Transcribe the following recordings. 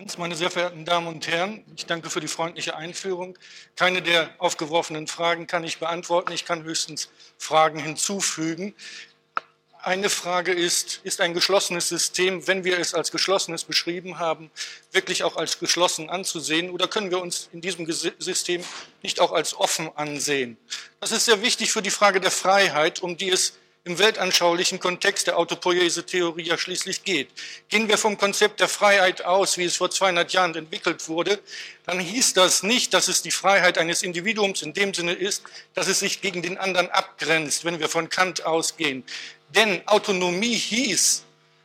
Hans, meine sehr verehrten Damen und Herren, ich danke für die freundliche Einführung. Keine der aufgeworfenen Fragen kann ich beantworten. Ich kann höchstens Fragen hinzufügen. Eine Frage ist, ist ein geschlossenes System, wenn wir es als geschlossenes beschrieben haben, wirklich auch als geschlossen anzusehen oder können wir uns in diesem System nicht auch als offen ansehen? Das ist sehr wichtig für die Frage der Freiheit, um die es im weltanschaulichen Kontext der Autopoiese-Theorie ja schließlich geht. Gehen wir vom Konzept der Freiheit aus, wie es vor 200 Jahren entwickelt wurde, dann hieß das nicht, dass es die Freiheit eines Individuums in dem Sinne ist, dass es sich gegen den anderen abgrenzt, wenn wir von Kant ausgehen. Denn Autonomie hieß,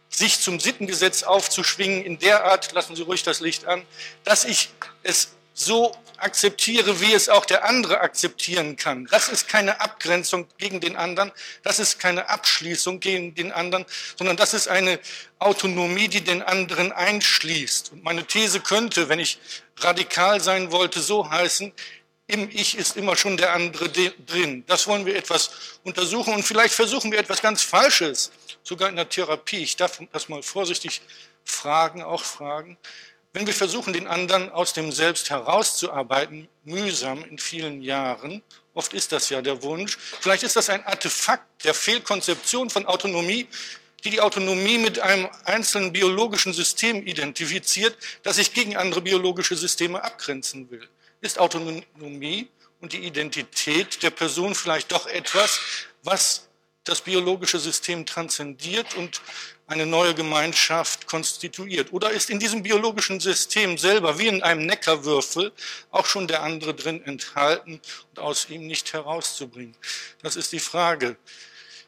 sich zum Sittengesetz aufzuschwingen in der Art, lassen Sie ruhig das Licht an, dass ich es so akzeptiere, wie es auch der andere akzeptieren kann. Das ist keine Abgrenzung gegen den anderen, das ist keine Abschließung gegen den anderen, sondern das ist eine Autonomie, die den anderen einschließt. Und meine These könnte, wenn ich radikal sein wollte, so heißen, im Ich ist immer schon der andere drin. Das wollen wir etwas untersuchen und vielleicht versuchen wir etwas ganz Falsches, sogar in der Therapie. Ich darf das mal vorsichtig fragen, auch fragen. Wenn wir versuchen, den anderen aus dem Selbst herauszuarbeiten, mühsam in vielen Jahren, oft ist das ja der Wunsch, vielleicht ist das ein Artefakt der Fehlkonzeption von Autonomie, die die Autonomie mit einem einzelnen biologischen System identifiziert, das sich gegen andere biologische Systeme abgrenzen will. Ist Autonomie und die Identität der Person vielleicht doch etwas, was das biologische System transzendiert und eine neue Gemeinschaft konstituiert? Oder ist in diesem biologischen System selber, wie in einem Neckarwürfel, auch schon der andere drin enthalten und aus ihm nicht herauszubringen? Das ist die Frage.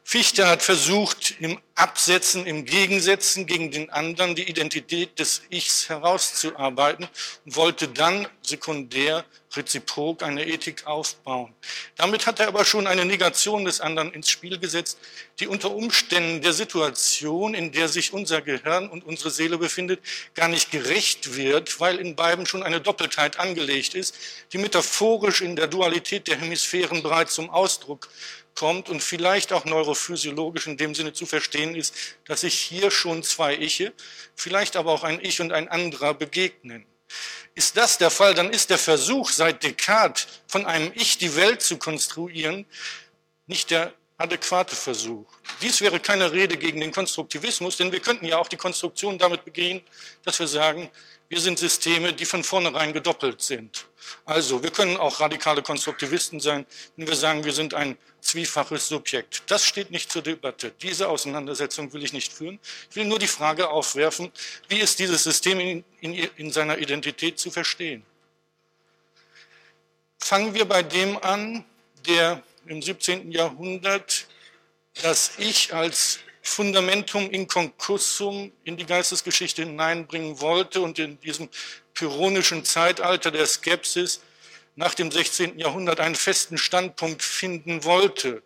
Fichte hat versucht, im Absetzen, im Gegensetzen gegen den anderen die Identität des Ichs herauszuarbeiten und wollte dann sekundär, reziprok eine Ethik aufbauen. Damit hat er aber schon eine Negation des anderen ins Spiel gesetzt, die unter Umständen der Situation, in der sich unser Gehirn und unsere Seele befindet, gar nicht gerecht wird, weil in beiden schon eine Doppeltheit angelegt ist, die metaphorisch in der Dualität der Hemisphären bereits zum Ausdruck kommt und vielleicht auch neurophysiologisch in dem Sinne zu verstehen ist, dass sich hier schon zwei Iche, vielleicht aber auch ein Ich und ein anderer begegnen. Ist das der Fall, dann ist der Versuch seit Descartes von einem Ich die Welt zu konstruieren nicht der adäquate Versuch. Dies wäre keine Rede gegen den Konstruktivismus, denn wir könnten ja auch die Konstruktion damit begehen, dass wir sagen, wir sind Systeme, die von vornherein gedoppelt sind. Also, wir können auch radikale Konstruktivisten sein, wenn wir sagen, wir sind ein zwiefaches Subjekt. Das steht nicht zur Debatte. Diese Auseinandersetzung will ich nicht führen. Ich will nur die Frage aufwerfen, wie ist dieses System in, in, in seiner Identität zu verstehen? Fangen wir bei dem an, der im 17. Jahrhundert das Ich als Fundamentum inconcussum in die Geistesgeschichte hineinbringen wollte und in diesem pyrrhonischen Zeitalter der Skepsis nach dem 16. Jahrhundert einen festen Standpunkt finden wollte.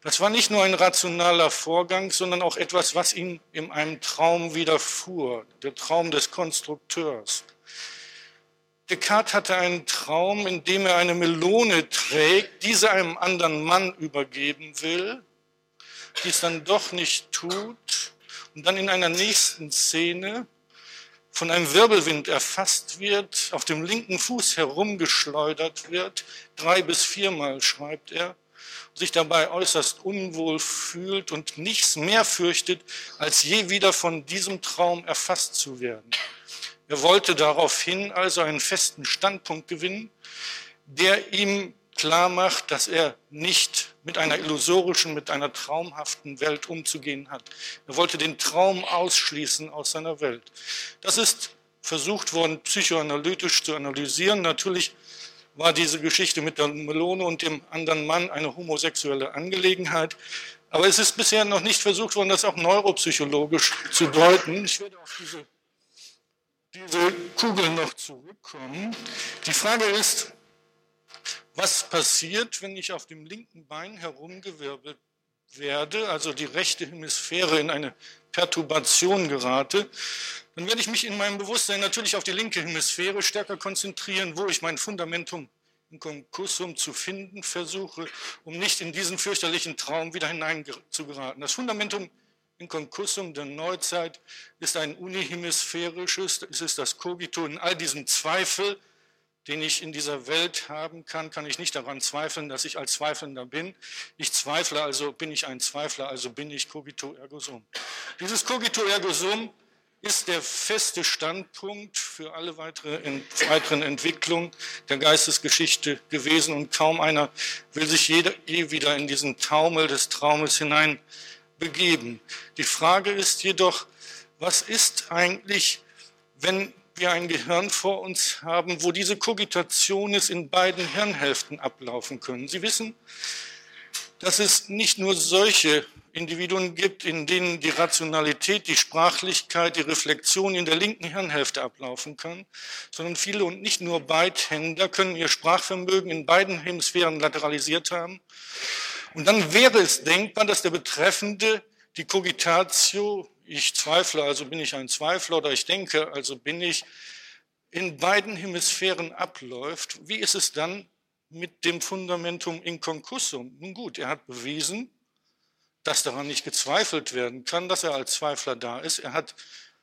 Das war nicht nur ein rationaler Vorgang, sondern auch etwas, was ihm in einem Traum widerfuhr, der Traum des Konstrukteurs. Descartes hatte einen Traum, in dem er eine Melone trägt, diese einem anderen Mann übergeben will, dies dann doch nicht tut und dann in einer nächsten Szene von einem Wirbelwind erfasst wird, auf dem linken Fuß herumgeschleudert wird, drei bis viermal schreibt er, sich dabei äußerst unwohl fühlt und nichts mehr fürchtet, als je wieder von diesem Traum erfasst zu werden. Er wollte daraufhin also einen festen Standpunkt gewinnen, der ihm klar macht, dass er nicht mit einer illusorischen, mit einer traumhaften Welt umzugehen hat. Er wollte den Traum ausschließen aus seiner Welt. Das ist versucht worden, psychoanalytisch zu analysieren. Natürlich war diese Geschichte mit der Melone und dem anderen Mann eine homosexuelle Angelegenheit. Aber es ist bisher noch nicht versucht worden, das auch neuropsychologisch zu deuten. Ich werde auf diese, diese Kugel noch zurückkommen. Die Frage ist, was passiert, wenn ich auf dem linken Bein herumgewirbelt werde, also die rechte Hemisphäre in eine Perturbation gerate, dann werde ich mich in meinem Bewusstsein natürlich auf die linke Hemisphäre stärker konzentrieren, wo ich mein Fundamentum in Konkursum zu finden versuche, um nicht in diesen fürchterlichen Traum wieder hinein zu geraten. Das Fundamentum in Concussum der Neuzeit ist ein unihemisphärisches, es ist das Cogito in all diesem Zweifel, den ich in dieser Welt haben kann, kann ich nicht daran zweifeln, dass ich als Zweifelnder bin. Ich zweifle, also bin ich ein Zweifler, also bin ich cogito ergo sum. Dieses cogito ergo sum ist der feste Standpunkt für alle weitere, weiteren Entwicklungen der Geistesgeschichte gewesen und kaum einer will sich je wieder in diesen Taumel des Traumes hinein begeben. Die Frage ist jedoch, was ist eigentlich, wenn wir ein Gehirn vor uns haben, wo diese Kogitationes in beiden Hirnhälften ablaufen können. Sie wissen, dass es nicht nur solche Individuen gibt, in denen die Rationalität, die Sprachlichkeit, die Reflexion in der linken Hirnhälfte ablaufen kann, sondern viele und nicht nur Beidhänder können ihr Sprachvermögen in beiden Hemisphären lateralisiert haben. Und dann wäre es denkbar, dass der Betreffende die Cogitatio ich zweifle, also bin ich ein Zweifler oder ich denke, also bin ich, in beiden Hemisphären abläuft, wie ist es dann mit dem Fundamentum in concussum? Nun gut, er hat bewiesen, dass daran nicht gezweifelt werden kann, dass er als Zweifler da ist. Er hat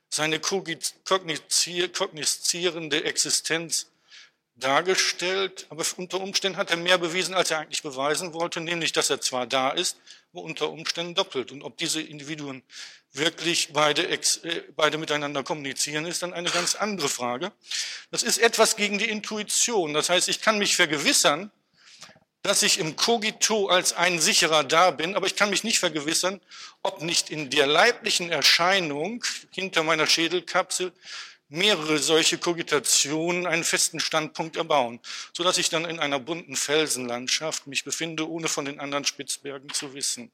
seine kognizierende Existenz dargestellt, aber unter Umständen hat er mehr bewiesen, als er eigentlich beweisen wollte, nämlich, dass er zwar da ist, aber unter Umständen doppelt. Und ob diese Individuen wirklich beide, äh, beide miteinander kommunizieren, ist dann eine ganz andere Frage. Das ist etwas gegen die Intuition. Das heißt, ich kann mich vergewissern, dass ich im Cogito als ein sicherer da bin, aber ich kann mich nicht vergewissern, ob nicht in der leiblichen Erscheinung hinter meiner Schädelkapsel mehrere solche Kogitationen einen festen Standpunkt erbauen, so dass ich dann in einer bunten Felsenlandschaft mich befinde, ohne von den anderen Spitzbergen zu wissen.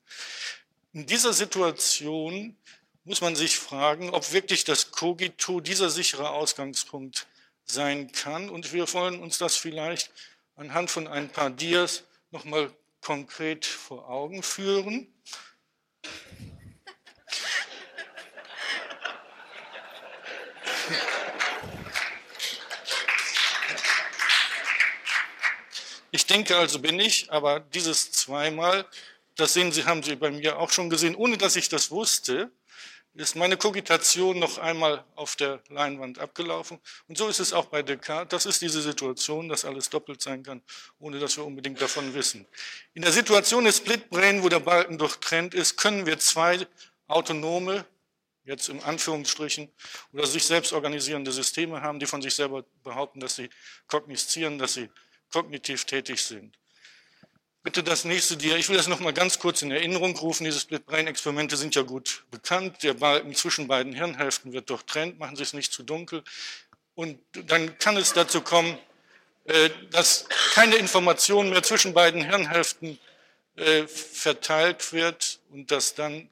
In dieser Situation muss man sich fragen, ob wirklich das Cogito dieser sichere Ausgangspunkt sein kann. Und wir wollen uns das vielleicht anhand von ein paar Dias nochmal konkret vor Augen führen. Ich denke also bin ich, aber dieses zweimal das sehen Sie, haben Sie bei mir auch schon gesehen, ohne dass ich das wusste, ist meine Kogitation noch einmal auf der Leinwand abgelaufen. Und so ist es auch bei Descartes. Das ist diese Situation, dass alles doppelt sein kann, ohne dass wir unbedingt davon wissen. In der Situation des Split Brain, wo der Balken durchtrennt ist, können wir zwei autonome, jetzt im Anführungsstrichen, oder sich selbst organisierende Systeme haben, die von sich selber behaupten, dass sie kognizieren, dass sie kognitiv tätig sind. Bitte das nächste Dia. Ich will das noch mal ganz kurz in Erinnerung rufen. Diese Split-Brain-Experimente sind ja gut bekannt. Der Balken zwischen beiden Hirnhälften wird durchtrennt. Machen Sie es nicht zu dunkel. Und dann kann es dazu kommen, äh, dass keine Information mehr zwischen beiden Hirnhälften äh, verteilt wird und dass dann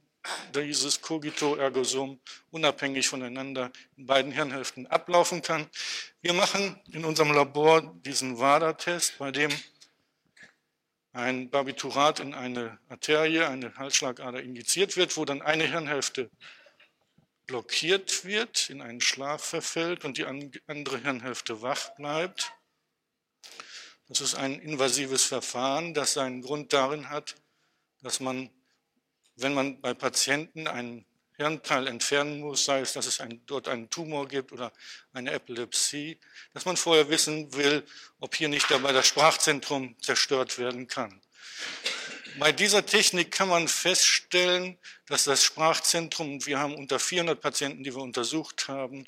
dieses Cogito ergo sum unabhängig voneinander in beiden Hirnhälften ablaufen kann. Wir machen in unserem Labor diesen WADA-Test, bei dem ein Barbiturat in eine Arterie, eine Halsschlagader injiziert wird, wo dann eine Hirnhälfte blockiert wird, in einen Schlaf verfällt und die andere Hirnhälfte wach bleibt. Das ist ein invasives Verfahren, das seinen Grund darin hat, dass man, wenn man bei Patienten einen Hirnteil entfernen muss, sei es, dass es ein, dort einen Tumor gibt oder eine Epilepsie, dass man vorher wissen will, ob hier nicht dabei das Sprachzentrum zerstört werden kann. Bei dieser Technik kann man feststellen, dass das Sprachzentrum, wir haben unter 400 Patienten, die wir untersucht haben,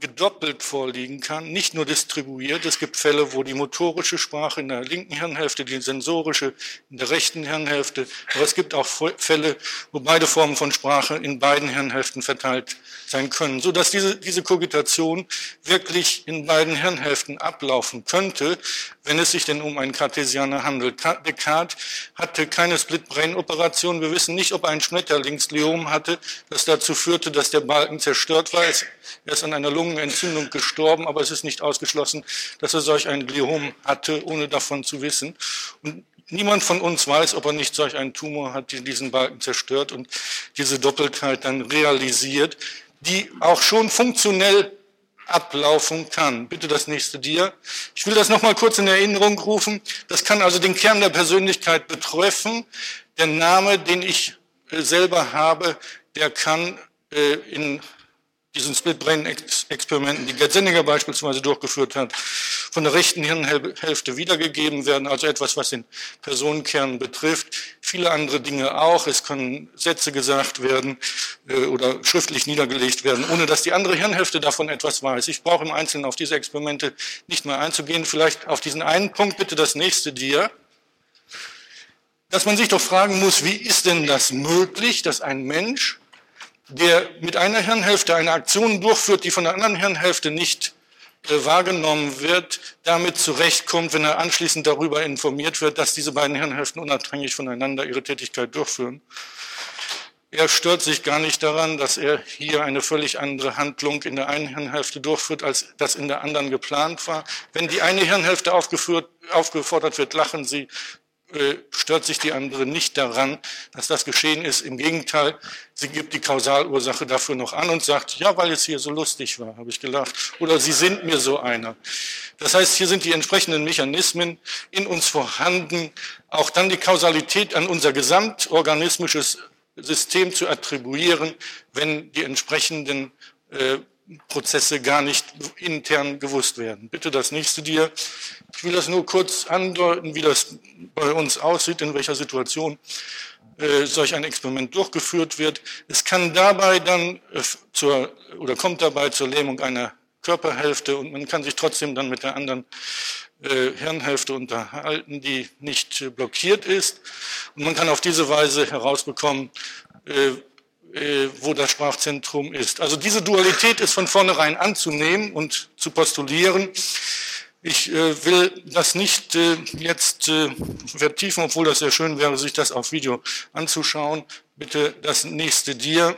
gedoppelt vorliegen kann, nicht nur distribuiert. Es gibt Fälle, wo die motorische Sprache in der linken Hirnhälfte, die sensorische in der rechten Hirnhälfte, aber es gibt auch Fälle, wo beide Formen von Sprache in beiden Hirnhälften verteilt sein können, so dass diese, diese Kogitation wirklich in beiden Hirnhälften ablaufen könnte, wenn es sich denn um einen Cartesianer handelt. Descartes hatte keine Split-Brain-Operation. Wir wissen nicht, ob er ein Schmetterlingsgliom hatte, das dazu führte, dass der Balken zerstört war. Er ist an einer Lungenentzündung gestorben, aber es ist nicht ausgeschlossen, dass er solch ein Gliom hatte, ohne davon zu wissen. Und niemand von uns weiß, ob er nicht solch einen Tumor hat, der diesen Balken zerstört und diese Doppeltheit dann realisiert, die auch schon funktionell ablaufen kann. Bitte das nächste Dia. Ich will das nochmal kurz in Erinnerung rufen. Das kann also den Kern der Persönlichkeit betreffen. Der Name, den ich äh, selber habe, der kann äh, in diesen Split-Brain-Experimenten, die Gerd Senninger beispielsweise durchgeführt hat, von der rechten Hirnhälfte wiedergegeben werden, also etwas, was den Personenkern betrifft. Viele andere Dinge auch. Es können Sätze gesagt werden äh, oder schriftlich niedergelegt werden, ohne dass die andere Hirnhälfte davon etwas weiß. Ich brauche im Einzelnen auf diese Experimente nicht mehr einzugehen. Vielleicht auf diesen einen Punkt bitte das nächste Dir dass man sich doch fragen muss, wie ist denn das möglich, dass ein Mensch der mit einer Hirnhälfte eine Aktion durchführt, die von der anderen Hirnhälfte nicht äh, wahrgenommen wird, damit zurechtkommt, wenn er anschließend darüber informiert wird, dass diese beiden Hirnhälften unabhängig voneinander ihre Tätigkeit durchführen. Er stört sich gar nicht daran, dass er hier eine völlig andere Handlung in der einen Hirnhälfte durchführt, als das in der anderen geplant war. Wenn die eine Hirnhälfte aufgefordert wird, lachen sie stört sich die andere nicht daran, dass das geschehen ist. Im Gegenteil, sie gibt die Kausalursache dafür noch an und sagt, ja, weil es hier so lustig war, habe ich gelacht. Oder sie sind mir so einer. Das heißt, hier sind die entsprechenden Mechanismen in uns vorhanden, auch dann die Kausalität an unser gesamtorganismisches System zu attribuieren, wenn die entsprechenden äh, Prozesse gar nicht intern gewusst werden. Bitte das nächste dir. Ich will das nur kurz andeuten, wie das bei uns aussieht, in welcher Situation äh, solch ein Experiment durchgeführt wird. Es kann dabei dann äh, zur, oder kommt dabei zur Lähmung einer Körperhälfte und man kann sich trotzdem dann mit der anderen äh, Hirnhälfte unterhalten, die nicht äh, blockiert ist. Und man kann auf diese Weise herausbekommen, äh, wo das Sprachzentrum ist. Also diese Dualität ist von vornherein anzunehmen und zu postulieren. Ich äh, will das nicht äh, jetzt äh, vertiefen, obwohl das sehr schön wäre, sich das auf Video anzuschauen. Bitte das nächste Dir.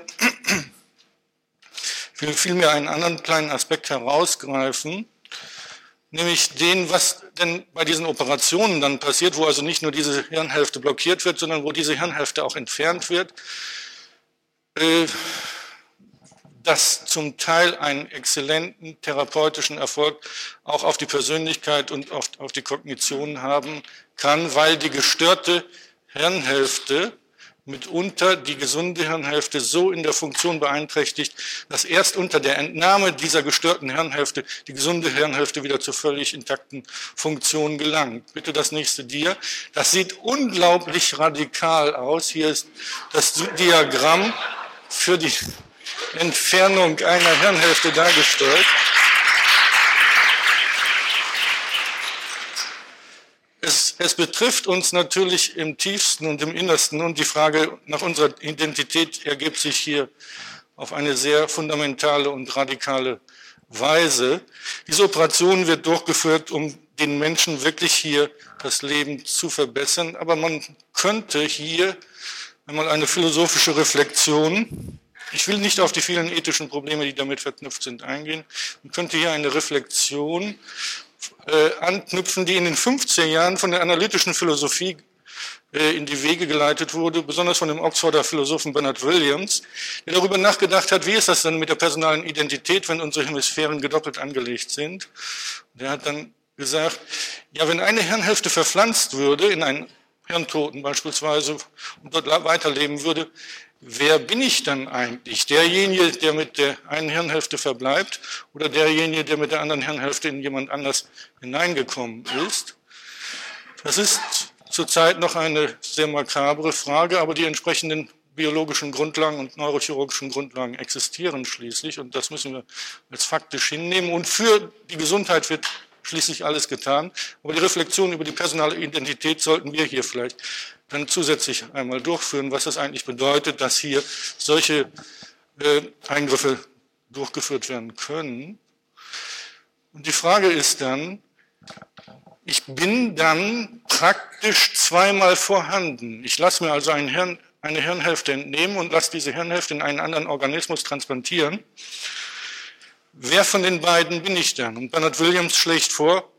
Ich will vielmehr einen anderen kleinen Aspekt herausgreifen, nämlich den, was denn bei diesen Operationen dann passiert, wo also nicht nur diese Hirnhälfte blockiert wird, sondern wo diese Hirnhälfte auch entfernt wird. Das zum Teil einen exzellenten therapeutischen Erfolg auch auf die Persönlichkeit und auf, auf die Kognition haben kann, weil die gestörte Hirnhälfte mitunter die gesunde Hirnhälfte so in der Funktion beeinträchtigt, dass erst unter der Entnahme dieser gestörten Hirnhälfte die gesunde Hirnhälfte wieder zur völlig intakten Funktion gelangt. Bitte das nächste Dia. Das sieht unglaublich radikal aus. Hier ist das Diagramm für die Entfernung einer Hirnhälfte dargestellt. Es, es, betrifft uns natürlich im tiefsten und im innersten und die Frage nach unserer Identität ergibt sich hier auf eine sehr fundamentale und radikale Weise. Diese Operation wird durchgeführt, um den Menschen wirklich hier das Leben zu verbessern, aber man könnte hier einmal eine philosophische Reflexion ich will nicht auf die vielen ethischen Probleme, die damit verknüpft sind, eingehen. Man könnte hier eine Reflexion äh, anknüpfen, die in den 50er Jahren von der analytischen Philosophie äh, in die Wege geleitet wurde, besonders von dem Oxforder Philosophen Bernard Williams, der darüber nachgedacht hat, wie ist das denn mit der personalen Identität, wenn unsere Hemisphären gedoppelt angelegt sind. Der hat dann gesagt, ja, wenn eine Hirnhälfte verpflanzt würde in einen Hirntoten beispielsweise und dort weiterleben würde, wer bin ich dann eigentlich? Derjenige, der mit der einen Hirnhälfte verbleibt oder derjenige, der mit der anderen Hirnhälfte in jemand anders hineingekommen ist? Das ist zurzeit noch eine sehr makabre Frage, aber die entsprechenden biologischen Grundlagen und neurochirurgischen Grundlagen existieren schließlich und das müssen wir als faktisch hinnehmen. Und für die Gesundheit wird schließlich alles getan. Aber die Reflexion über die personale Identität sollten wir hier vielleicht dann zusätzlich einmal durchführen, was das eigentlich bedeutet, dass hier solche äh, Eingriffe durchgeführt werden können. Und die Frage ist dann, ich bin dann praktisch zweimal vorhanden. Ich lasse mir also Hirn, eine Hirnhälfte entnehmen und lasse diese Hirnhälfte in einen anderen Organismus transplantieren. Wer von den beiden bin ich dann? Und Bernard Williams schlägt vor,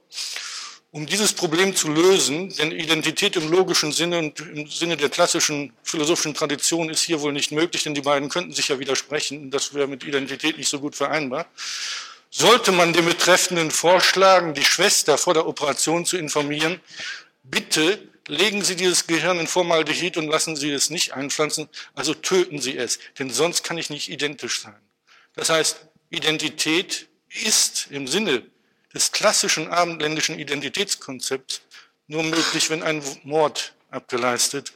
um dieses Problem zu lösen, denn Identität im logischen Sinne und im Sinne der klassischen philosophischen Tradition ist hier wohl nicht möglich, denn die beiden könnten sich ja widersprechen. Das wäre mit Identität nicht so gut vereinbar. Sollte man dem Betreffenden vorschlagen, die Schwester vor der Operation zu informieren, bitte legen Sie dieses Gehirn in Formaldehyd und lassen Sie es nicht einpflanzen, also töten Sie es, denn sonst kann ich nicht identisch sein. Das heißt, Identität ist im Sinne des klassischen abendländischen Identitätskonzepts nur möglich, wenn ein Mord abgeleistet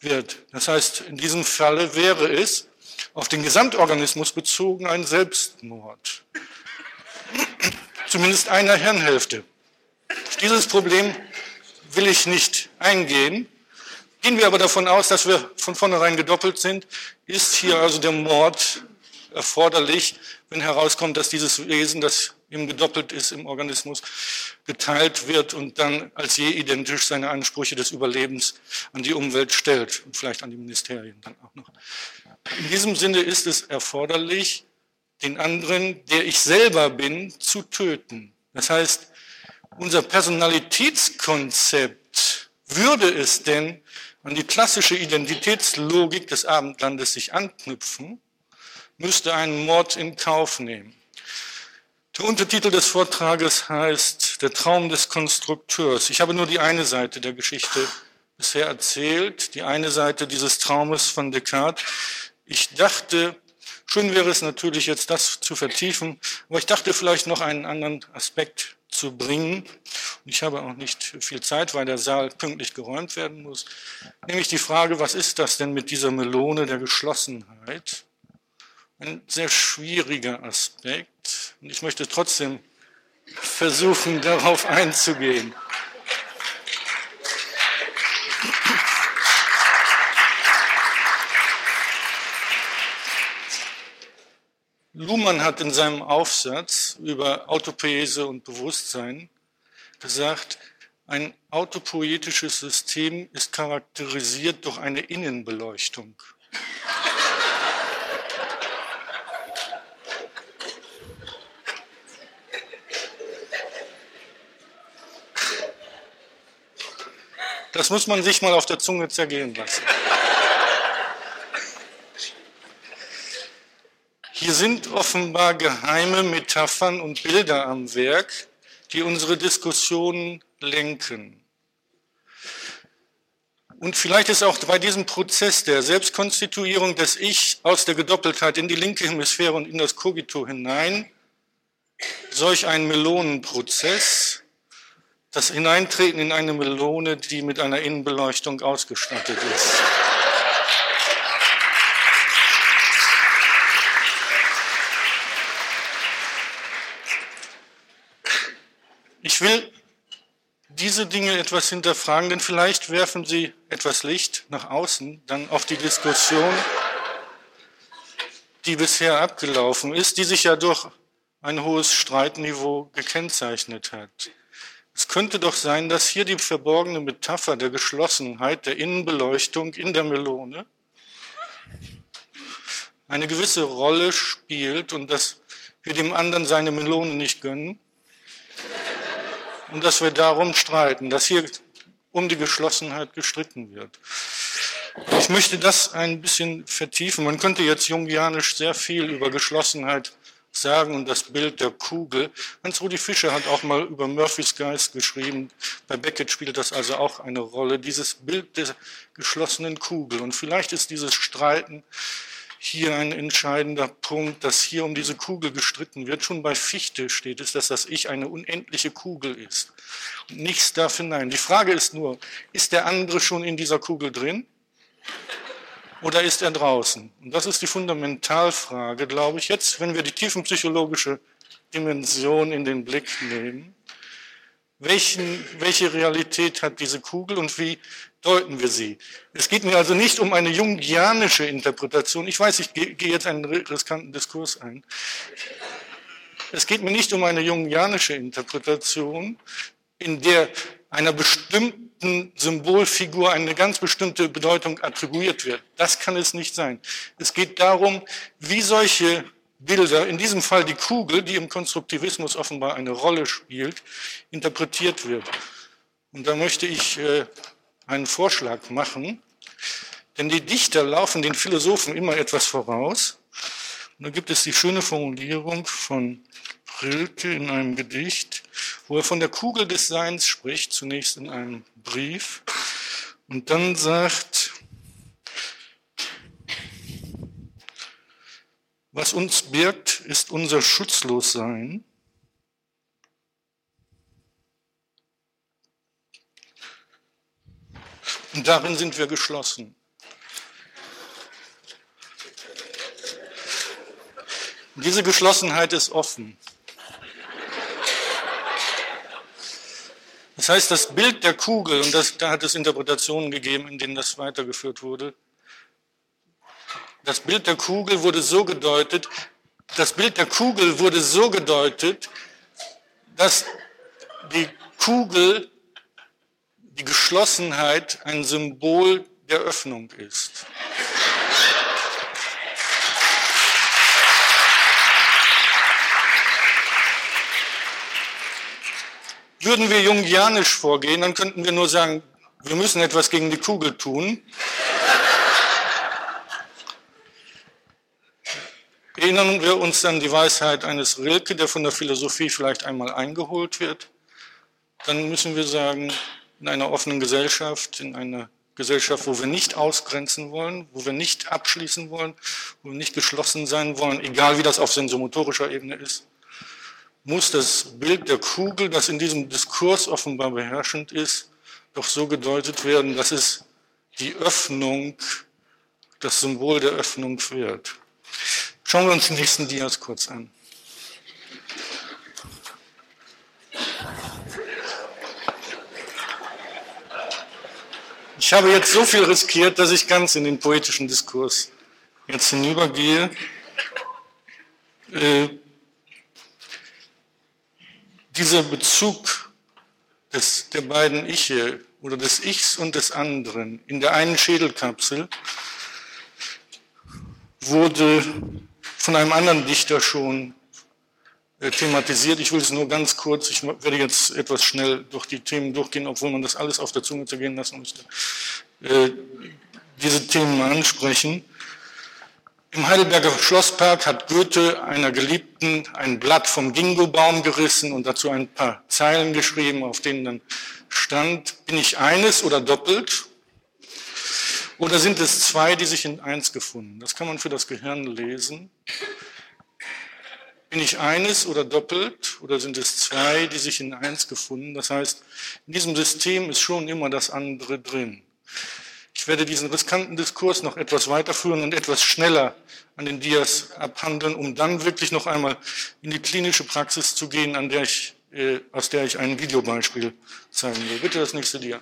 wird. Das heißt, in diesem Falle wäre es auf den Gesamtorganismus bezogen ein Selbstmord. Zumindest einer Hirnhälfte. Auf dieses Problem will ich nicht eingehen. Gehen wir aber davon aus, dass wir von vornherein gedoppelt sind, ist hier also der Mord erforderlich, wenn herauskommt, dass dieses Wesen, das ihm gedoppelt ist im Organismus, geteilt wird und dann als je identisch seine Ansprüche des Überlebens an die Umwelt stellt und vielleicht an die Ministerien dann auch noch. In diesem Sinne ist es erforderlich, den anderen, der ich selber bin, zu töten. Das heißt, unser Personalitätskonzept würde es denn an die klassische Identitätslogik des Abendlandes sich anknüpfen, müsste einen Mord in Kauf nehmen. Der Untertitel des Vortrages heißt Der Traum des Konstrukteurs. Ich habe nur die eine Seite der Geschichte bisher erzählt, die eine Seite dieses Traumes von Descartes. Ich dachte, schön wäre es natürlich jetzt das zu vertiefen, aber ich dachte vielleicht noch einen anderen Aspekt zu bringen. Ich habe auch nicht viel Zeit, weil der Saal pünktlich geräumt werden muss. Nämlich die Frage, was ist das denn mit dieser Melone der Geschlossenheit? Ein sehr schwieriger Aspekt. Und ich möchte trotzdem versuchen, darauf einzugehen. Luhmann hat in seinem Aufsatz über Autopoese und Bewusstsein gesagt, ein autopoetisches System ist charakterisiert durch eine Innenbeleuchtung. Das muss man sich mal auf der Zunge zergehen lassen. Hier sind offenbar geheime Metaphern und Bilder am Werk, die unsere Diskussionen lenken. Und vielleicht ist auch bei diesem Prozess der Selbstkonstituierung des Ich aus der Gedoppeltheit in die linke Hemisphäre und in das Kogito hinein solch ein Melonenprozess, das Hineintreten in eine Melone, die mit einer Innenbeleuchtung ausgestattet ist. Ich will diese Dinge etwas hinterfragen, denn vielleicht werfen sie etwas Licht nach außen, dann auf die Diskussion, die bisher abgelaufen ist, die sich ja durch ein hohes Streitniveau gekennzeichnet hat. Es könnte doch sein, dass hier die verborgene Metapher der Geschlossenheit, der Innenbeleuchtung in der Melone eine gewisse Rolle spielt und dass wir dem anderen seine Melone nicht gönnen und dass wir darum streiten, dass hier um die Geschlossenheit gestritten wird. Ich möchte das ein bisschen vertiefen. Man könnte jetzt jungianisch sehr viel über Geschlossenheit sagen und das Bild der Kugel. Hans-Rudi Fischer hat auch mal über Murphys Geist geschrieben. Bei Beckett spielt das also auch eine Rolle, dieses Bild der geschlossenen Kugel. Und vielleicht ist dieses Streiten hier ein entscheidender Punkt, dass hier um diese Kugel gestritten wird. Schon bei Fichte steht es, dass das Ich eine unendliche Kugel ist. Und nichts darf hinein. Die Frage ist nur, ist der andere schon in dieser Kugel drin? Oder ist er draußen? Und das ist die Fundamentalfrage, glaube ich, jetzt, wenn wir die tiefenpsychologische Dimension in den Blick nehmen. Welchen, welche Realität hat diese Kugel und wie deuten wir sie. Es geht mir also nicht um eine jungianische Interpretation. Ich weiß, ich gehe jetzt einen riskanten Diskurs ein. Es geht mir nicht um eine jungianische Interpretation, in der einer bestimmten Symbolfigur eine ganz bestimmte Bedeutung attribuiert wird. Das kann es nicht sein. Es geht darum, wie solche Bilder, in diesem Fall die Kugel, die im Konstruktivismus offenbar eine Rolle spielt, interpretiert wird. Und da möchte ich äh, einen Vorschlag machen, denn die Dichter laufen den Philosophen immer etwas voraus. Und da gibt es die schöne Formulierung von Rilke in einem Gedicht, wo er von der Kugel des Seins spricht, zunächst in einem Brief. Und dann sagt, was uns birgt, ist unser Schutzlossein. Und darin sind wir geschlossen. Diese Geschlossenheit ist offen. Das heißt, das Bild der Kugel, und das, da hat es Interpretationen gegeben, in denen das weitergeführt wurde, das Bild der Kugel wurde so gedeutet, das Bild der Kugel wurde so gedeutet, dass die Kugel, die Geschlossenheit ein Symbol der Öffnung ist. Würden wir jungianisch vorgehen, dann könnten wir nur sagen, wir müssen etwas gegen die Kugel tun. Erinnern wir uns an die Weisheit eines Rilke, der von der Philosophie vielleicht einmal eingeholt wird, dann müssen wir sagen, in einer offenen Gesellschaft, in einer Gesellschaft, wo wir nicht ausgrenzen wollen, wo wir nicht abschließen wollen, wo wir nicht geschlossen sein wollen, egal wie das auf sensomotorischer Ebene ist, muss das Bild der Kugel, das in diesem Diskurs offenbar beherrschend ist, doch so gedeutet werden, dass es die Öffnung, das Symbol der Öffnung wird. Schauen wir uns die nächsten Dias kurz an. Ich habe jetzt so viel riskiert, dass ich ganz in den poetischen Diskurs jetzt hinübergehe. Äh, dieser Bezug des, der beiden Iche oder des Ichs und des anderen in der einen Schädelkapsel wurde von einem anderen Dichter schon äh, thematisiert. Ich will es nur ganz kurz, ich werde jetzt etwas schnell durch die Themen durchgehen, obwohl man das alles auf der Zunge zergehen lassen müsste, äh, diese Themen ansprechen. Im Heidelberger Schlosspark hat Goethe einer Geliebten ein Blatt vom Gingobaum gerissen und dazu ein paar Zeilen geschrieben, auf denen dann stand, bin ich eines oder doppelt? Oder sind es zwei, die sich in eins gefunden? Das kann man für das Gehirn lesen. Bin ich eines oder doppelt? Oder sind es zwei, die sich in eins gefunden? Das heißt, in diesem System ist schon immer das andere drin. Ich werde diesen riskanten Diskurs noch etwas weiterführen und etwas schneller an den Dias abhandeln, um dann wirklich noch einmal in die klinische Praxis zu gehen, an der ich, äh, aus der ich ein Videobeispiel zeigen will. Bitte das nächste Dia.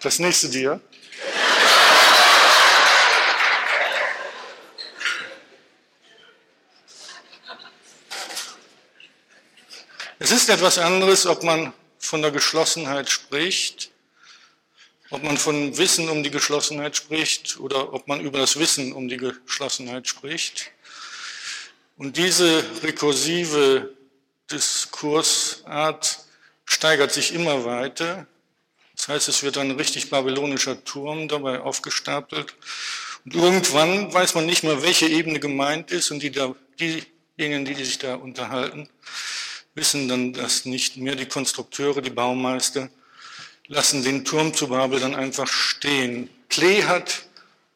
Das nächste Dia. Es ist etwas anderes, ob man von der Geschlossenheit spricht, ob man von Wissen um die Geschlossenheit spricht oder ob man über das Wissen um die Geschlossenheit spricht. Und diese rekursive Diskursart steigert sich immer weiter. Das heißt, es wird ein richtig babylonischer Turm dabei aufgestapelt. Und irgendwann weiß man nicht mehr, welche Ebene gemeint ist und die da, diejenigen, die sich da unterhalten, wissen dann das nicht mehr. Die Konstrukteure, die Baumeister lassen den Turm zu Babel dann einfach stehen. Klee hat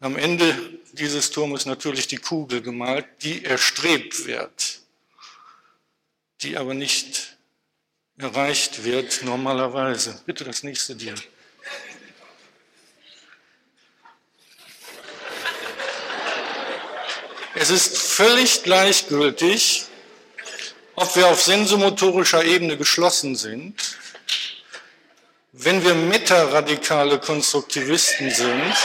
am Ende dieses Turmes natürlich die Kugel gemalt, die erstrebt wird, die aber nicht erreicht wird normalerweise. Bitte das nächste dir. Es ist völlig gleichgültig, ob wir auf sensomotorischer Ebene geschlossen sind, wenn wir metaradikale Konstruktivisten sind,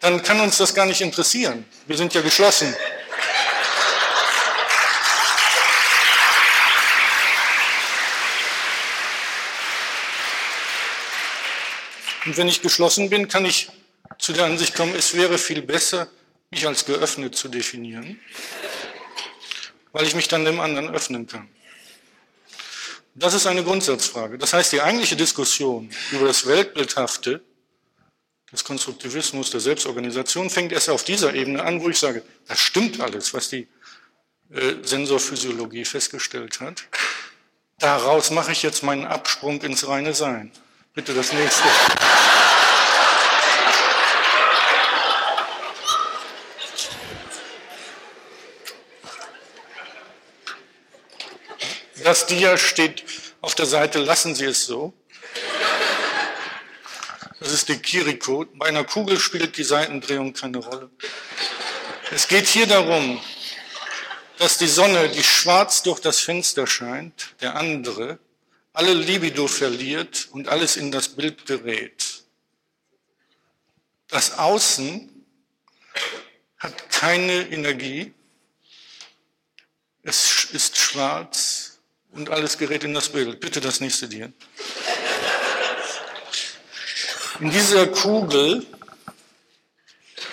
dann kann uns das gar nicht interessieren. Wir sind ja geschlossen. Und wenn ich geschlossen bin, kann ich zu der Ansicht kommen, es wäre viel besser, mich als geöffnet zu definieren, weil ich mich dann dem anderen öffnen kann. Das ist eine Grundsatzfrage. Das heißt, die eigentliche Diskussion über das Weltbildhafte, des Konstruktivismus, der Selbstorganisation, fängt erst auf dieser Ebene an, wo ich sage, das stimmt alles, was die äh, Sensorphysiologie festgestellt hat. Daraus mache ich jetzt meinen Absprung ins reine Sein. Bitte das nächste. Das Dia steht auf der Seite, lassen Sie es so. Das ist die Kiriko. Bei einer Kugel spielt die Seitendrehung keine Rolle. Es geht hier darum, dass die Sonne, die schwarz durch das Fenster scheint, der andere, alle Libido verliert und alles in das Bild gerät. Das Außen hat keine Energie, es ist schwarz und alles gerät in das Bild. Bitte das nächste dir. In dieser Kugel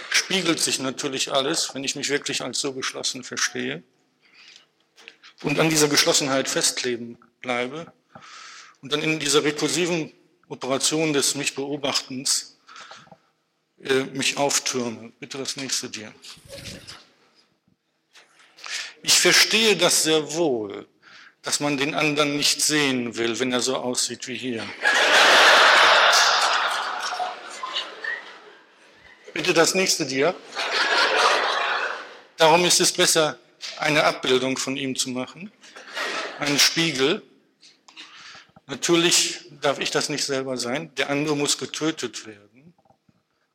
spiegelt sich natürlich alles, wenn ich mich wirklich als so geschlossen verstehe und an dieser Geschlossenheit festkleben bleibe und dann in dieser rekursiven Operation des mich Beobachtens äh, mich auftürme. Bitte das nächste dir. Ich verstehe das sehr wohl, dass man den anderen nicht sehen will, wenn er so aussieht wie hier. Bitte das nächste dir. Darum ist es besser, eine Abbildung von ihm zu machen, einen Spiegel. Natürlich darf ich das nicht selber sein. Der andere muss getötet werden,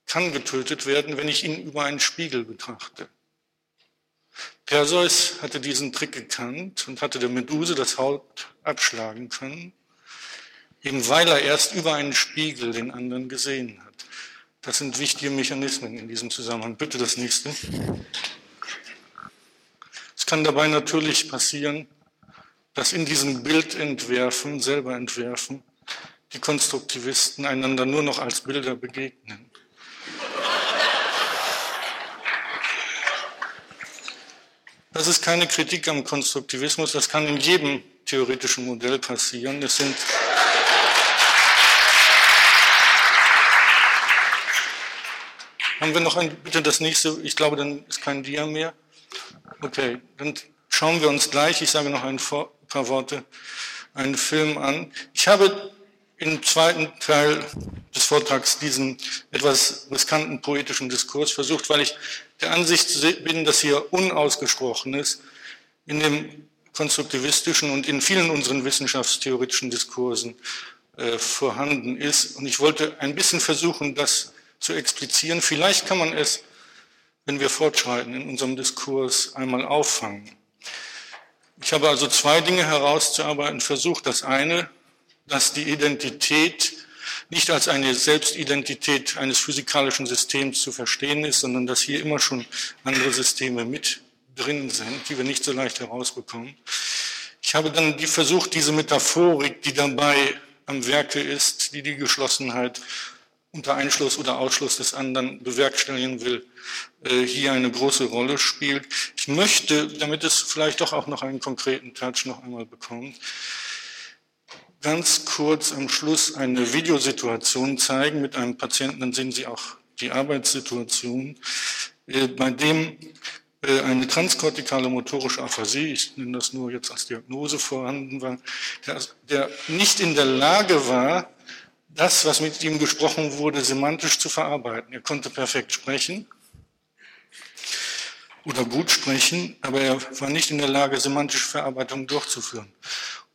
kann getötet werden, wenn ich ihn über einen Spiegel betrachte. Perseus hatte diesen Trick gekannt und hatte der Meduse das Haupt abschlagen können, eben weil er erst über einen Spiegel den anderen gesehen hat. Das sind wichtige Mechanismen in diesem Zusammenhang. Bitte das nächste. Es kann dabei natürlich passieren, dass in diesem Bildentwerfen, selber entwerfen, die Konstruktivisten einander nur noch als Bilder begegnen. Das ist keine Kritik am Konstruktivismus, das kann in jedem theoretischen Modell passieren. Es sind Haben wir noch ein, bitte das nächste, ich glaube, dann ist kein Dia mehr. Okay, dann schauen wir uns gleich, ich sage noch ein paar Worte, einen Film an. Ich habe im zweiten Teil des Vortrags diesen etwas riskanten poetischen Diskurs versucht, weil ich der Ansicht bin, dass hier Unausgesprochenes in dem konstruktivistischen und in vielen unseren wissenschaftstheoretischen Diskursen äh, vorhanden ist. Und ich wollte ein bisschen versuchen, das zu explizieren. Vielleicht kann man es, wenn wir fortschreiten in unserem Diskurs, einmal auffangen. Ich habe also zwei Dinge herauszuarbeiten versucht. Das eine, dass die Identität nicht als eine Selbstidentität eines physikalischen Systems zu verstehen ist, sondern dass hier immer schon andere Systeme mit drin sind, die wir nicht so leicht herausbekommen. Ich habe dann die versucht, diese Metaphorik, die dabei am Werke ist, die die Geschlossenheit unter Einschluss oder Ausschluss des anderen bewerkstelligen will, äh, hier eine große Rolle spielt. Ich möchte, damit es vielleicht doch auch noch einen konkreten Touch noch einmal bekommt, ganz kurz am Schluss eine Videosituation zeigen mit einem Patienten, dann sehen Sie auch die Arbeitssituation, äh, bei dem äh, eine transkortikale motorische Aphasie, ich nenne das nur jetzt als Diagnose vorhanden war, der, der nicht in der Lage war, das, was mit ihm gesprochen wurde, semantisch zu verarbeiten. Er konnte perfekt sprechen oder gut sprechen, aber er war nicht in der Lage, semantische Verarbeitung durchzuführen.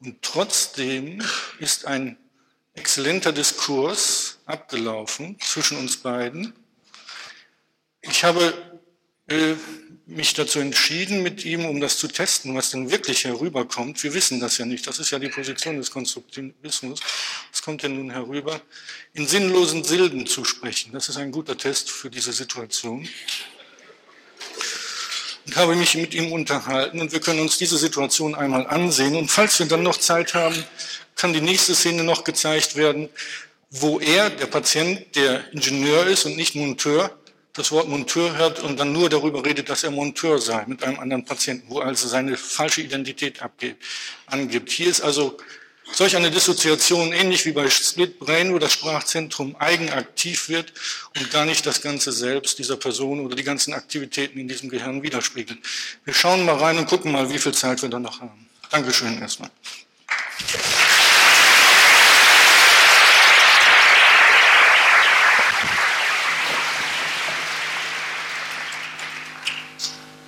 Und trotzdem ist ein exzellenter Diskurs abgelaufen zwischen uns beiden. Ich habe äh, mich dazu entschieden, mit ihm, um das zu testen, was denn wirklich herüberkommt. Wir wissen das ja nicht. Das ist ja die Position des Konstruktivismus. Es kommt ja nun herüber, in sinnlosen Silben zu sprechen. Das ist ein guter Test für diese Situation. Und habe mich mit ihm unterhalten und wir können uns diese Situation einmal ansehen. Und falls wir dann noch Zeit haben, kann die nächste Szene noch gezeigt werden, wo er, der Patient, der Ingenieur ist und nicht Monteur, das Wort Monteur hört und dann nur darüber redet, dass er Monteur sei mit einem anderen Patienten, wo also seine falsche Identität abgeht, angibt. Hier ist also solch eine Dissoziation ähnlich wie bei Split Brain, wo das Sprachzentrum eigenaktiv wird und gar nicht das ganze Selbst dieser Person oder die ganzen Aktivitäten in diesem Gehirn widerspiegelt. Wir schauen mal rein und gucken mal, wie viel Zeit wir da noch haben. Dankeschön erstmal.